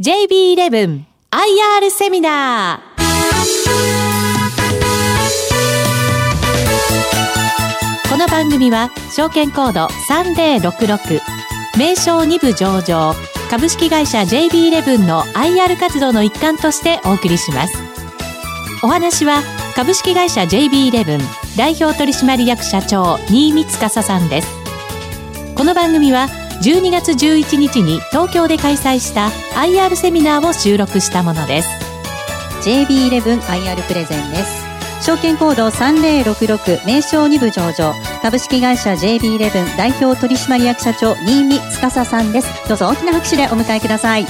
JB11 IR セミナーこの番組は証券コード3066名称2部上場株式会社 JB11 の IR 活動の一環としてお送りします。お話は株式会社 JB11 代表取締役社長新見司さんです。この番組は12月11日に東京で開催した IR セミナーを収録したものです。JB11IR プレゼンです。証券コード3066名称2部上場。株式会社 JB11 代表取締役社長新見司さんです。どうぞ大きな拍手でお迎えください。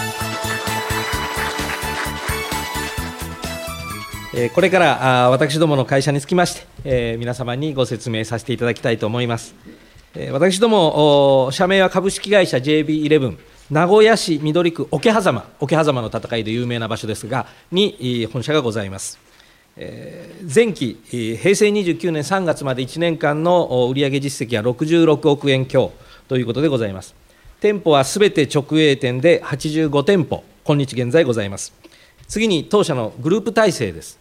これから私どもの会社につきまして、皆様にご説明させていただきたいと思います。私ども、社名は株式会社 JB11、名古屋市緑区桶狭間、桶狭間の戦いで有名な場所ですが、に本社がございます。前期、平成29年3月まで1年間の売上実績は66億円強ということでございます。店舗はすべて直営店で85店舗、今日現在ございます。次に当社のグループ体制です。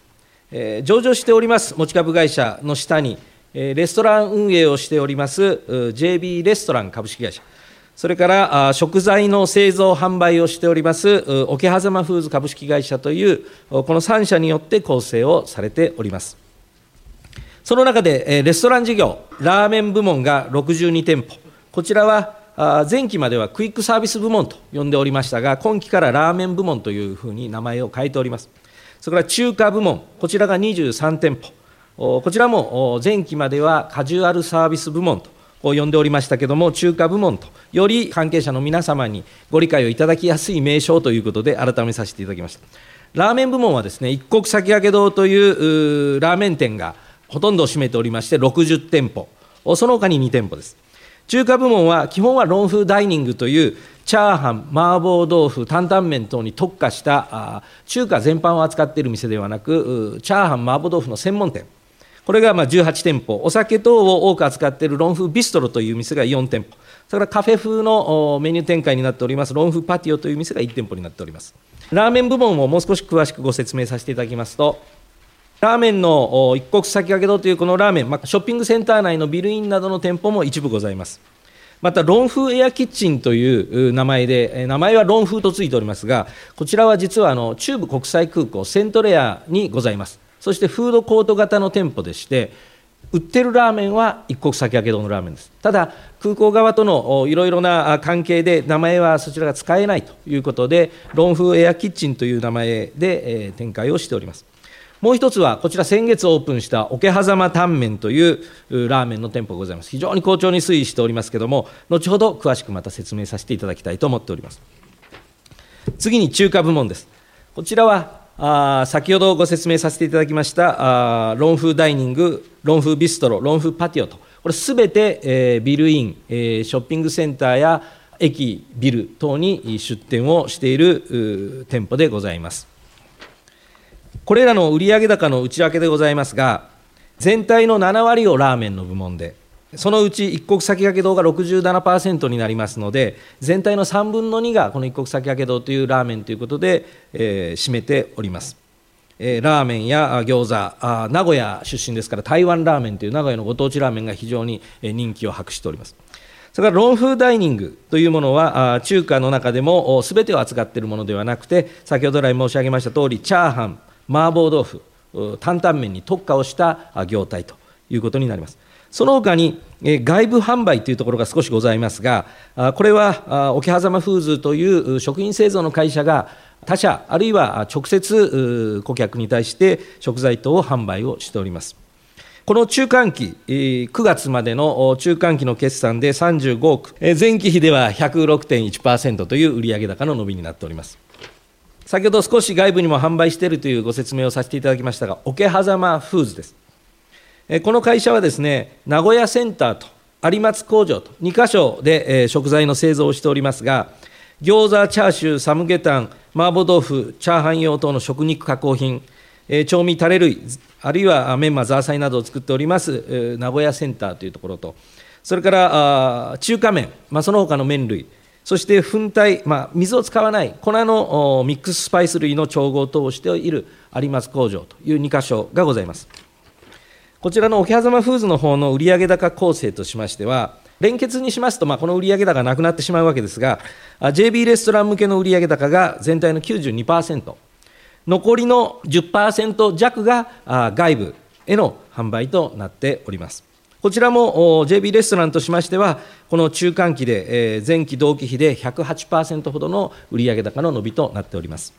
上場しております持ち株会社の下に、レストラン運営をしております JB レストラン株式会社、それから食材の製造・販売をしております桶狭間フーズ株式会社という、この3社によって構成をされております。その中でレストラン事業、ラーメン部門が62店舗、こちらは前期まではクイックサービス部門と呼んでおりましたが、今期からラーメン部門というふうに名前を変えております。それから中華部門、こちらが23店舗、こちらも前期まではカジュアルサービス部門と呼んでおりましたけども、中華部門と、より関係者の皆様にご理解をいただきやすい名称ということで、改めさせていただきました。ラーメン部門はですね、一国先駆け堂というラーメン店がほとんどを占めておりまして、60店舗、その他に2店舗です。中華部門は基本はロンフーダイニングというチャーハン、麻婆豆腐、担々麺等に特化した中華全般を扱っている店ではなく、チャーハン、麻婆豆腐の専門店。これがまあ18店舗、お酒等を多く扱っているロンフビストロという店が4店舗、それからカフェ風のメニュー展開になっております、ロンフパティオという店が1店舗になっております。ラーメン部門をもう少し詳しくご説明させていただきますと、ラーメンの一国先駆け堂というこのラーメン、ま、ショッピングセンター内のビルインなどの店舗も一部ございます。また、ロンフエアキッチンという名前で、名前はロンフとついておりますが、こちらは実はあの中部国際空港、セントレアにございます。そしてフードコート型の店舗でして、売ってるラーメンは一国先駆け堂のラーメンです。ただ、空港側とのいろいろな関係で、名前はそちらが使えないということで、ロンフーエアキッチンという名前で展開をしております。もう一つは、こちら先月オープンした桶狭間タンメンというラーメンの店舗ございます。非常に好調に推移しておりますけれども、後ほど詳しくまた説明させていただきたいと思っております。次に中華部門です。こちらはあ先ほどご説明させていただきましたあロンフーダイニング、ロンフービストロ、ロンフーパティオと、これすべて、えー、ビルイン、えー、ショッピングセンターや駅、ビル等に出店をしている店舗でございます。これらの売上高の内訳でございますが、全体の7割をラーメンの部門で、そのうち一国先駆け堂が67%になりますので、全体の3分の2がこの一国先駆け堂というラーメンということで、えー、占めております。えー、ラーメンや餃子あ名古屋出身ですから台湾ラーメンという名古屋のご当地ラーメンが非常に人気を博しておりますそれからロンフーダイニングというものは中華の中でもすべてを扱っているものではなくて先ほど来申し上げました通りチャーハン麻婆豆腐担々麺に特化をした業態ということになりますその他に外部販売というところが少しございますが、これは桶狭間フーズという食品製造の会社が他社、あるいは直接顧客に対して食材等を販売をしております。この中間期、9月までの中間期の決算で35億、前期比では106.1%という売上高の伸びになっております。先ほど少し外部にも販売しているというご説明をさせていただきましたが、桶狭間フーズです。この会社はですね、名古屋センターと有松工場と2箇所で食材の製造をしておりますが、餃子、チャーシュー、サムゲタン、麻婆豆腐、チャーハン用等の食肉加工品、調味タレ類、あるいはメンマ、ザーサイなどを作っております名古屋センターというところと、それから中華麺、ま、その他の麺類、そして粉体、まあ、水を使わない粉のミックススパイス類の調合等をしている有松工場という2箇所がございます。こちらの桶狭間フーズの方の売上高構成としましては、連結にしますと、まあ、この売上高がなくなってしまうわけですが、JB レストラン向けの売上高が全体の92%、残りの10%弱が外部への販売となっております。こちらも JB レストランとしましては、この中間期で前期同期比で108%ほどの売上高の伸びとなっております。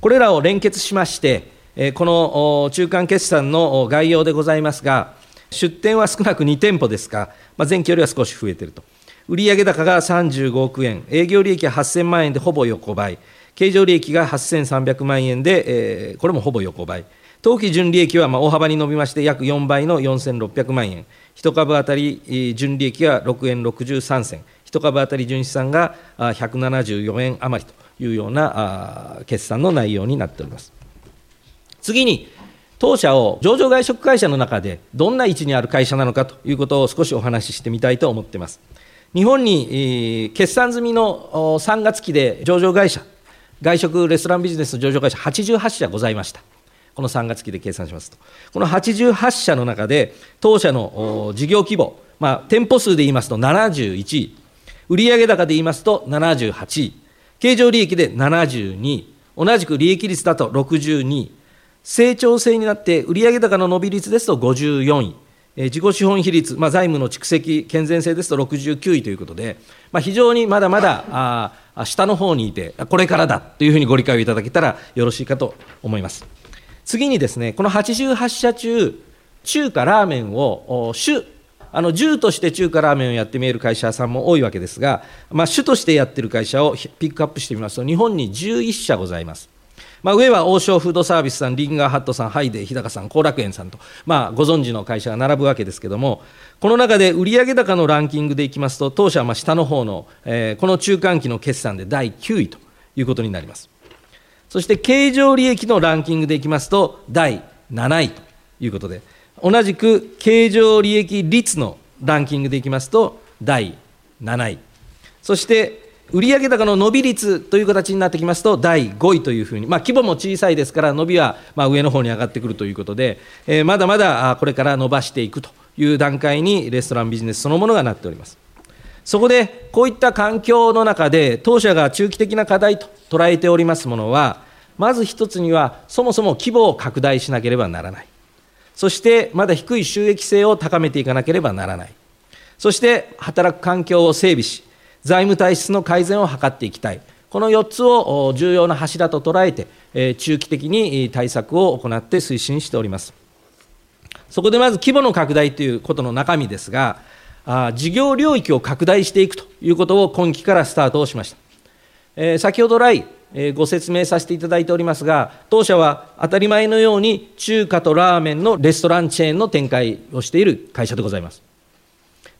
これらを連結しまして、この中間決算の概要でございますが、出店は少なく2店舗ですが、まあ、前期よりは少し増えていると。売上高が35億円、営業利益は8000万円でほぼ横ばい、経常利益が8300万円で、えー、これもほぼ横ばい。当期純利益はまあ大幅に伸びまして、約4倍の4600万円、1株当たり純利益が6円63銭、1株当たり純資産が174円余りというような決算の内容になっております。次に、当社を上場外食会社の中でどんな位置にある会社なのかということを少しお話ししてみたいと思っています。日本に決算済みの3月期で上場会社、外食レストランビジネスの上場会社88社ございました。この3月期で計算しますと、この88社の中で、当社の事業規模、まあ、店舗数で言いますと71位、売上高で言いますと78位、経常利益で72位、同じく利益率だと62位、成長性になって売上高の伸び率ですと54位、自己資本比率、まあ、財務の蓄積、健全性ですと69位ということで、まあ、非常にまだまだあ下の方にいて、これからだというふうにご理解をいただけたらよろしいかと思います。次にですね、この88社中、中華ラーメンを主、あの銃として中華ラーメンをやって見える会社さんも多いわけですが、まあ、主としてやってる会社をピックアップしてみますと、日本に11社ございます。まあ、上は王将フードサービスさん、リンガーハットさん、ハイデー、日高さん、後楽園さんと、まあ、ご存知の会社が並ぶわけですけれども、この中で売上高のランキングでいきますと、当社はまあ下の方の、えー、この中間期の決算で第9位ということになります。そして経常利益のランキングでいきますと、第7位ということで、同じく経常利益率のランキングでいきますと、第7位。そして売上高の伸び率という形になってきますと、第5位というふうに、まあ、規模も小さいですから、伸びはま上の方に上がってくるということで、えー、まだまだこれから伸ばしていくという段階に、レストランビジネスそのものがなっております。そこで、こういった環境の中で、当社が中期的な課題と捉えておりますものは、まず一つには、そもそも規模を拡大しなければならない。そして、まだ低い収益性を高めていかなければならない。そして、働く環境を整備し、財務体質の改善を図っていきたい。この4つを重要な柱と捉えて、中期的に対策を行って推進しております。そこでまず規模の拡大ということの中身ですが、事業領域を拡大していくということを今期からスタートをしました。先ほど来、ご説明させていただいておりますが、当社は当たり前のように中華とラーメンのレストランチェーンの展開をしている会社でございます。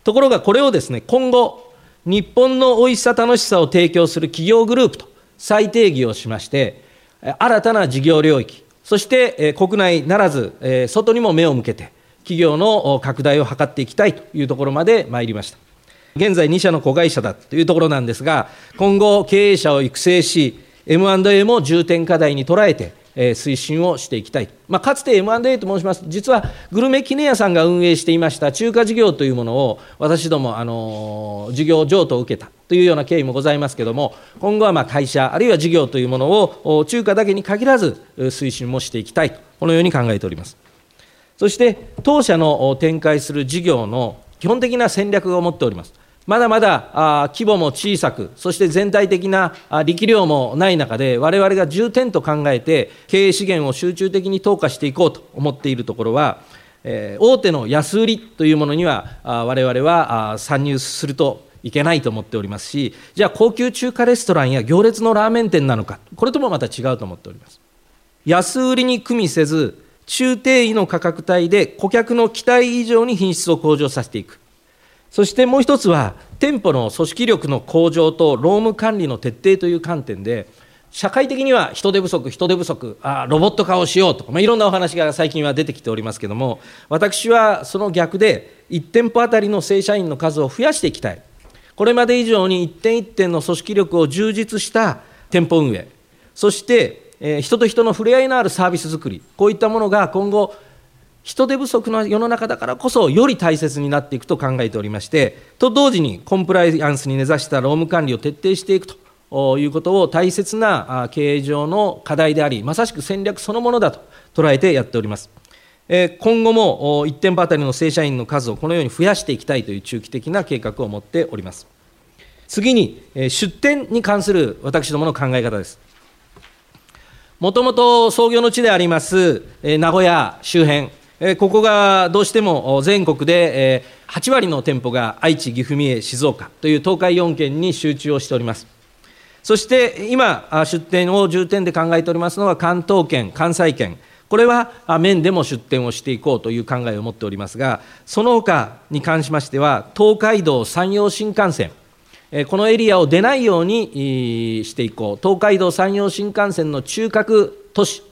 ところがこれをですね、今後、日本の美味しさ楽しさを提供する企業グループと再定義をしまして、新たな事業領域、そして国内ならず、外にも目を向けて、企業の拡大を図っていきたいというところまで参りました。現在2社の子会社だというところなんですが、今後経営者を育成し、M&A も重点課題に捉えて、えー、推進をしていきたい、まあ、かつて M&A と申しますと、実はグルメ記念屋さんが運営していました中華事業というものを、私ども、あの事業譲渡を受けたというような経緯もございますけれども、今後はまあ会社、あるいは事業というものを中華だけに限らず、推進もしていきたいと、このように考えております。そして、当社の展開する事業の基本的な戦略を持っております。まだまだ規模も小さく、そして全体的な力量もない中で、われわれが重点と考えて、経営資源を集中的に投下していこうと思っているところは、え、大手の安売りというものには、われわれは参入するといけないと思っておりますし、じゃあ、高級中華レストランや行列のラーメン店なのか、これともまた違うと思っております。安売りに組みせず、中低位の価格帯で顧客の期待以上に品質を向上させていく。そしてもう一つは、店舗の組織力の向上と労務管理の徹底という観点で、社会的には人手不足、人手不足、あロボット化をしようとか、まあ、いろんなお話が最近は出てきておりますけれども、私はその逆で、1店舗あたりの正社員の数を増やしていきたい、これまで以上に一点一点の組織力を充実した店舗運営、そして、えー、人と人の触れ合いのあるサービス作り、こういったものが今後、人手不足の世の中だからこそ、より大切になっていくと考えておりまして、と同時にコンプライアンスに根ざした労務管理を徹底していくということを大切な経営上の課題であり、まさしく戦略そのものだと捉えてやっております。今後も1店舗当たりの正社員の数をこのように増やしていきたいという中期的な計画を持っております。次に、出店に関する私どもの考え方です。もともと創業の地であります、名古屋周辺、ここがどうしても全国で8割の店舗が愛知、岐阜、三重、静岡という東海4県に集中をしております。そして今、出店を重点で考えておりますのは関東圏、関西圏、これは面でも出店をしていこうという考えを持っておりますが、その他に関しましては、東海道、山陽新幹線、このエリアを出ないようにしていこう、東海道、山陽新幹線の中核都市、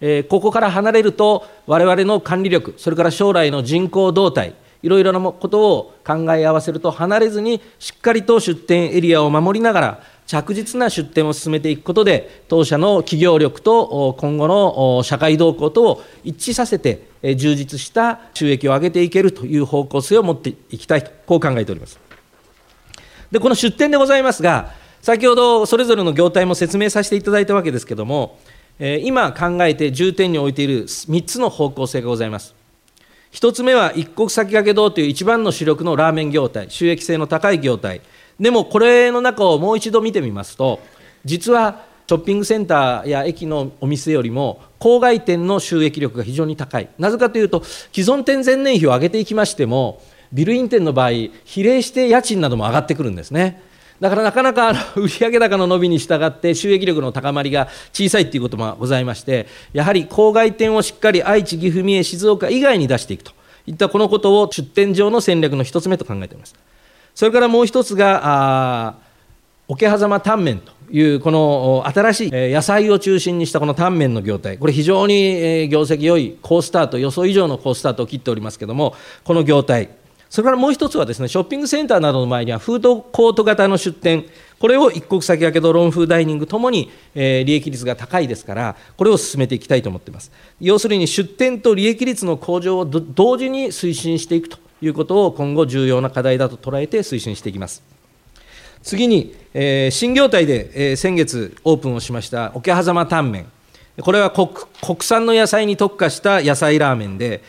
えここから離れると、われわれの管理力、それから将来の人口動態、いろいろなことを考え合わせると、離れずにしっかりと出店エリアを守りながら、着実な出店を進めていくことで、当社の企業力と今後の社会動向とを一致させて、充実した収益を上げていけるという方向性を持っていきたいと、こう考えております。で、この出店でございますが、先ほどそれぞれの業態も説明させていただいたわけですけれども、今考えて重点に置いている3つの方向性がございます。1つ目は一国先駆け堂という一番の主力のラーメン業態、収益性の高い業態。でもこれの中をもう一度見てみますと、実はショッピングセンターや駅のお店よりも郊外店の収益力が非常に高い。なぜかというと、既存店前年比を上げていきましても、ビルイン店の場合、比例して家賃なども上がってくるんですね。だからなかなか 売上高の伸びに従って収益力の高まりが小さいということもございまして、やはり郊外店をしっかり愛知、岐阜、三重、静岡以外に出していくと。いったこのことを出店上の戦略の一つ目と考えています。それからもう一つが、桶狭間タンメンというこの新しい野菜を中心にしたこのタンメンの業態、これ非常に業績良い好スタート、予想以上の好スタートを切っておりますけれども、この業態、それからもう一つはですね、ショッピングセンターなどの前にはフードコート型の出店、これを一国先駆けドローン風ダイニングともに、えー、利益率が高いですから、これを進めていきたいと思っています。要するに出店と利益率の向上を同時に推進していくということを今後重要な課題だと捉えて推進していきます。次に、えー、新業態で、えー、先月オープンをしました桶狭間タンメン。これは国産の野菜に特化した野菜ラーメンで、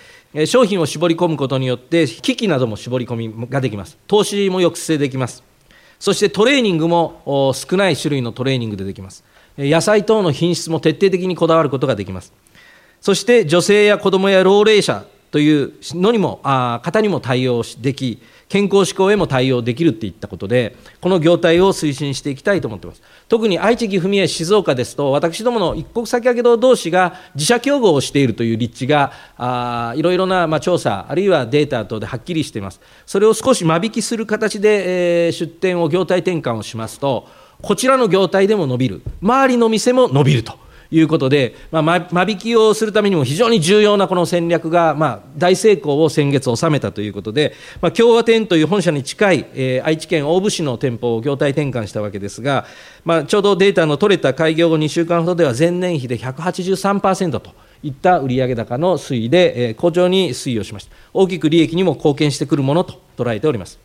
商品を絞り込むことによって、機器なども絞り込みができます。投資も抑制できます。そしてトレーニングも少ない種類のトレーニングでできます。野菜等の品質も徹底的にこだわることができます。そして女性や子どもや老齢者というのにも、あ方にも対応でき、健康志向へも対応できるっていったことで、この業態を推進していきたいと思ってます。特に愛知、岐阜、三重、静岡ですと、私どもの一国先駆け堂同士が自社競合をしているという立地が、あいろいろな、まあ、調査、あるいはデータ等ではっきりしています。それを少し間引きする形で、えー、出店を業態転換をしますと、こちらの業態でも伸びる、周りの店も伸びると。いうことで、まあ、間引きをするためにも非常に重要なこの戦略が、まあ、大成功を先月収めたということで、まあ、共和店という本社に近い、えー、愛知県大府市の店舗を業態転換したわけですが、まあ、ちょうどデータの取れた開業後2週間ほどでは前年比で183%と。いった売上高の推移で、えー、好調に推移をしました。大きく利益にも貢献してくるものと捉えております。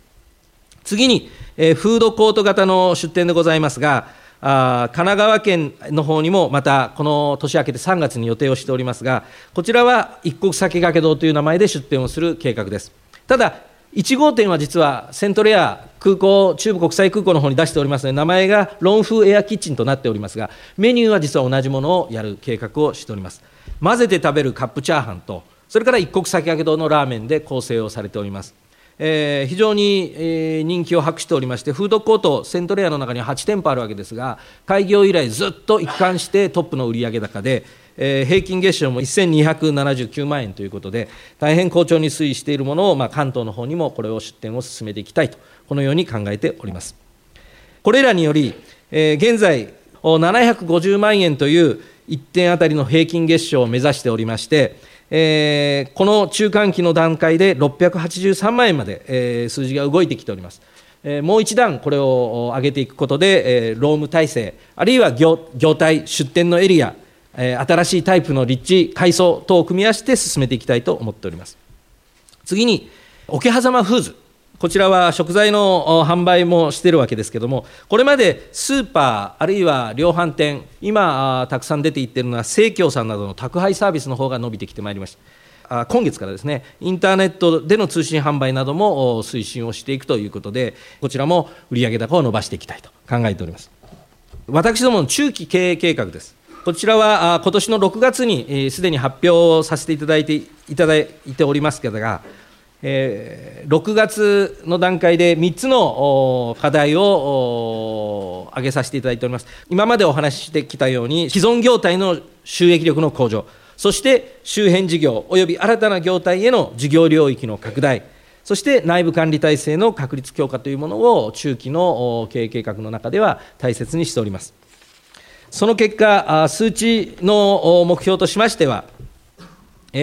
次に、えー、フードコート型の出店でございますが、あ神奈川県の方にもまたこの年明けて3月に予定をしておりますが、こちらは一国先駆け堂という名前で出店をする計画です。ただ、1号店は実はセントレア空港、中部国際空港の方に出しておりますので、名前がロン風エアキッチンとなっておりますが、メニューは実は同じものをやる計画をしております。混ぜて食べるカップチャーハンと、それから一国先駆け堂のラーメンで構成をされております。えー、非常に、えー、人気を博しておりまして、フードコート、セントレアの中には8店舗あるわけですが、開業以来、ずっと一貫してトップの売上高で、えー、平均月賞も1279万円ということで、大変好調に推移しているものを、まあ、関東の方にもこれを出店を進めていきたいと、このように考えております。これらにより、えー、現在、750万円という1点当たりの平均月賞を目指しておりまして、えー、この中間期の段階で683万円まで、えー、数字が動いてきております。えー、もう一段これを上げていくことで、えー、労務体制、あるいは業業態、出店のエリア、えー、新しいタイプの立地、改装等を組み合わせて進めていきたいと思っております。次に、桶狭間フーズ。こちらは食材の販売もしているわけですけれども、これまでスーパー、あるいは量販店、今、たくさん出ていっているのは、生協さんなどの宅配サービスの方が伸びてきてまいりました。今月からですね、インターネットでの通信販売なども推進をしていくということで、こちらも売上高を伸ばしていきたいと考えております。私どもの中期経営計画です。こちらは今年の6月にすでに発表させていただいていただいておりますけれどが、えー、6月の段階で3つの課題を挙げさせていただいております。今までお話ししてきたように、既存業態の収益力の向上、そして周辺事業および新たな業態への事業領域の拡大、そして内部管理体制の確立強化というものを中期の経営計画の中では大切にしております。その結果、数値の目標としましては、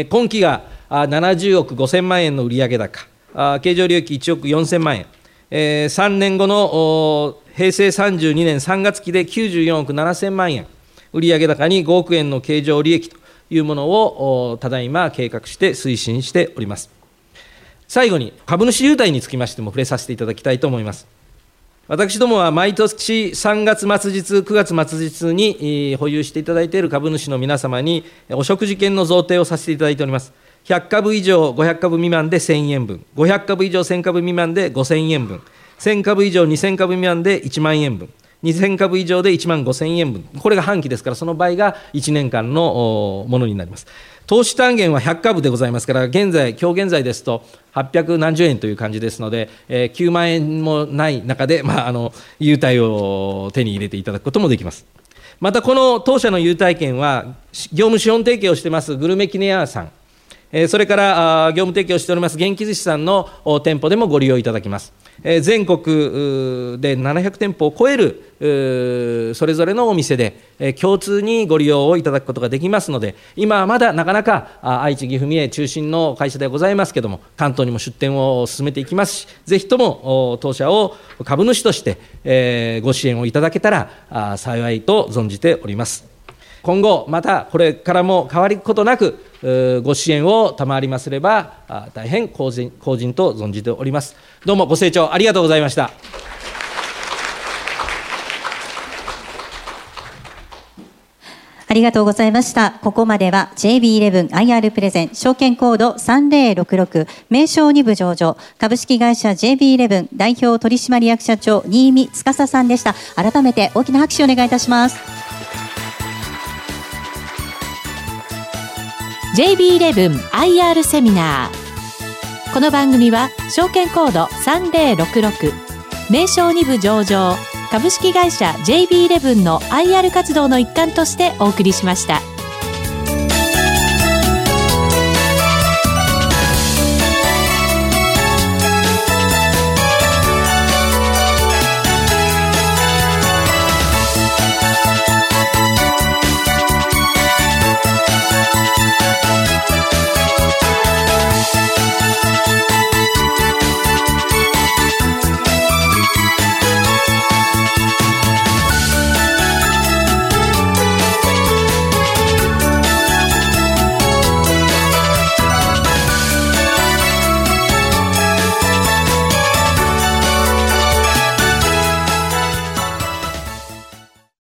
今期が70億5000万円の売上高、経常利益1億4000万円、えー、3年後の平成32年3月期で94億7000万円、売上高に5億円の経常利益というものをただいま計画して推進しております。最後に株主優待につきましても触れさせていただきたいと思います。私どもは毎年3月末日、9月末日に保有していただいている株主の皆様にお食事券の贈呈をさせていただいております。100株以上500株未満で1000円分、500株以上1000株未満で5000円分、1000株以上2000株未満で1万円分、2000株以上で1万5000円分、これが半期ですから、その倍が1年間のものになります。投資単元は100株でございますから、現在、今日現在ですと、800何十円という感じですので、えー、9万円もない中で、まあ、あの優待を手に入れていただくこともできます。また、この当社の優待券は、業務資本提携をしてますグルメキネアさん、それから業務提供しております元気寿司さんの店舗でもご利用いただきます。全国で700店舗を超えるそれぞれのお店で共通にご利用をいただくことができますので、今はまだなかなか愛知、岐阜、三重中心の会社でございますけれども、関東にも出店を進めていきますし、ぜひとも当社を株主としてご支援をいただけたら幸いと存じております。今後、またこれからも変わることなく、ご支援を賜りますれば、大変公人公人と存じております。どうもご清聴ありがとうございました。ありがとうございました。ここまでは JB11IR プレゼン証券コード3066名称2部上場株式会社 JB11 代表取締役社長新見司さんでした。改めて大きな拍手をお願いいたします。JB11IR セミナーこの番組は証券コード3066名称2部上場株式会社 JB11 の IR 活動の一環としてお送りしました。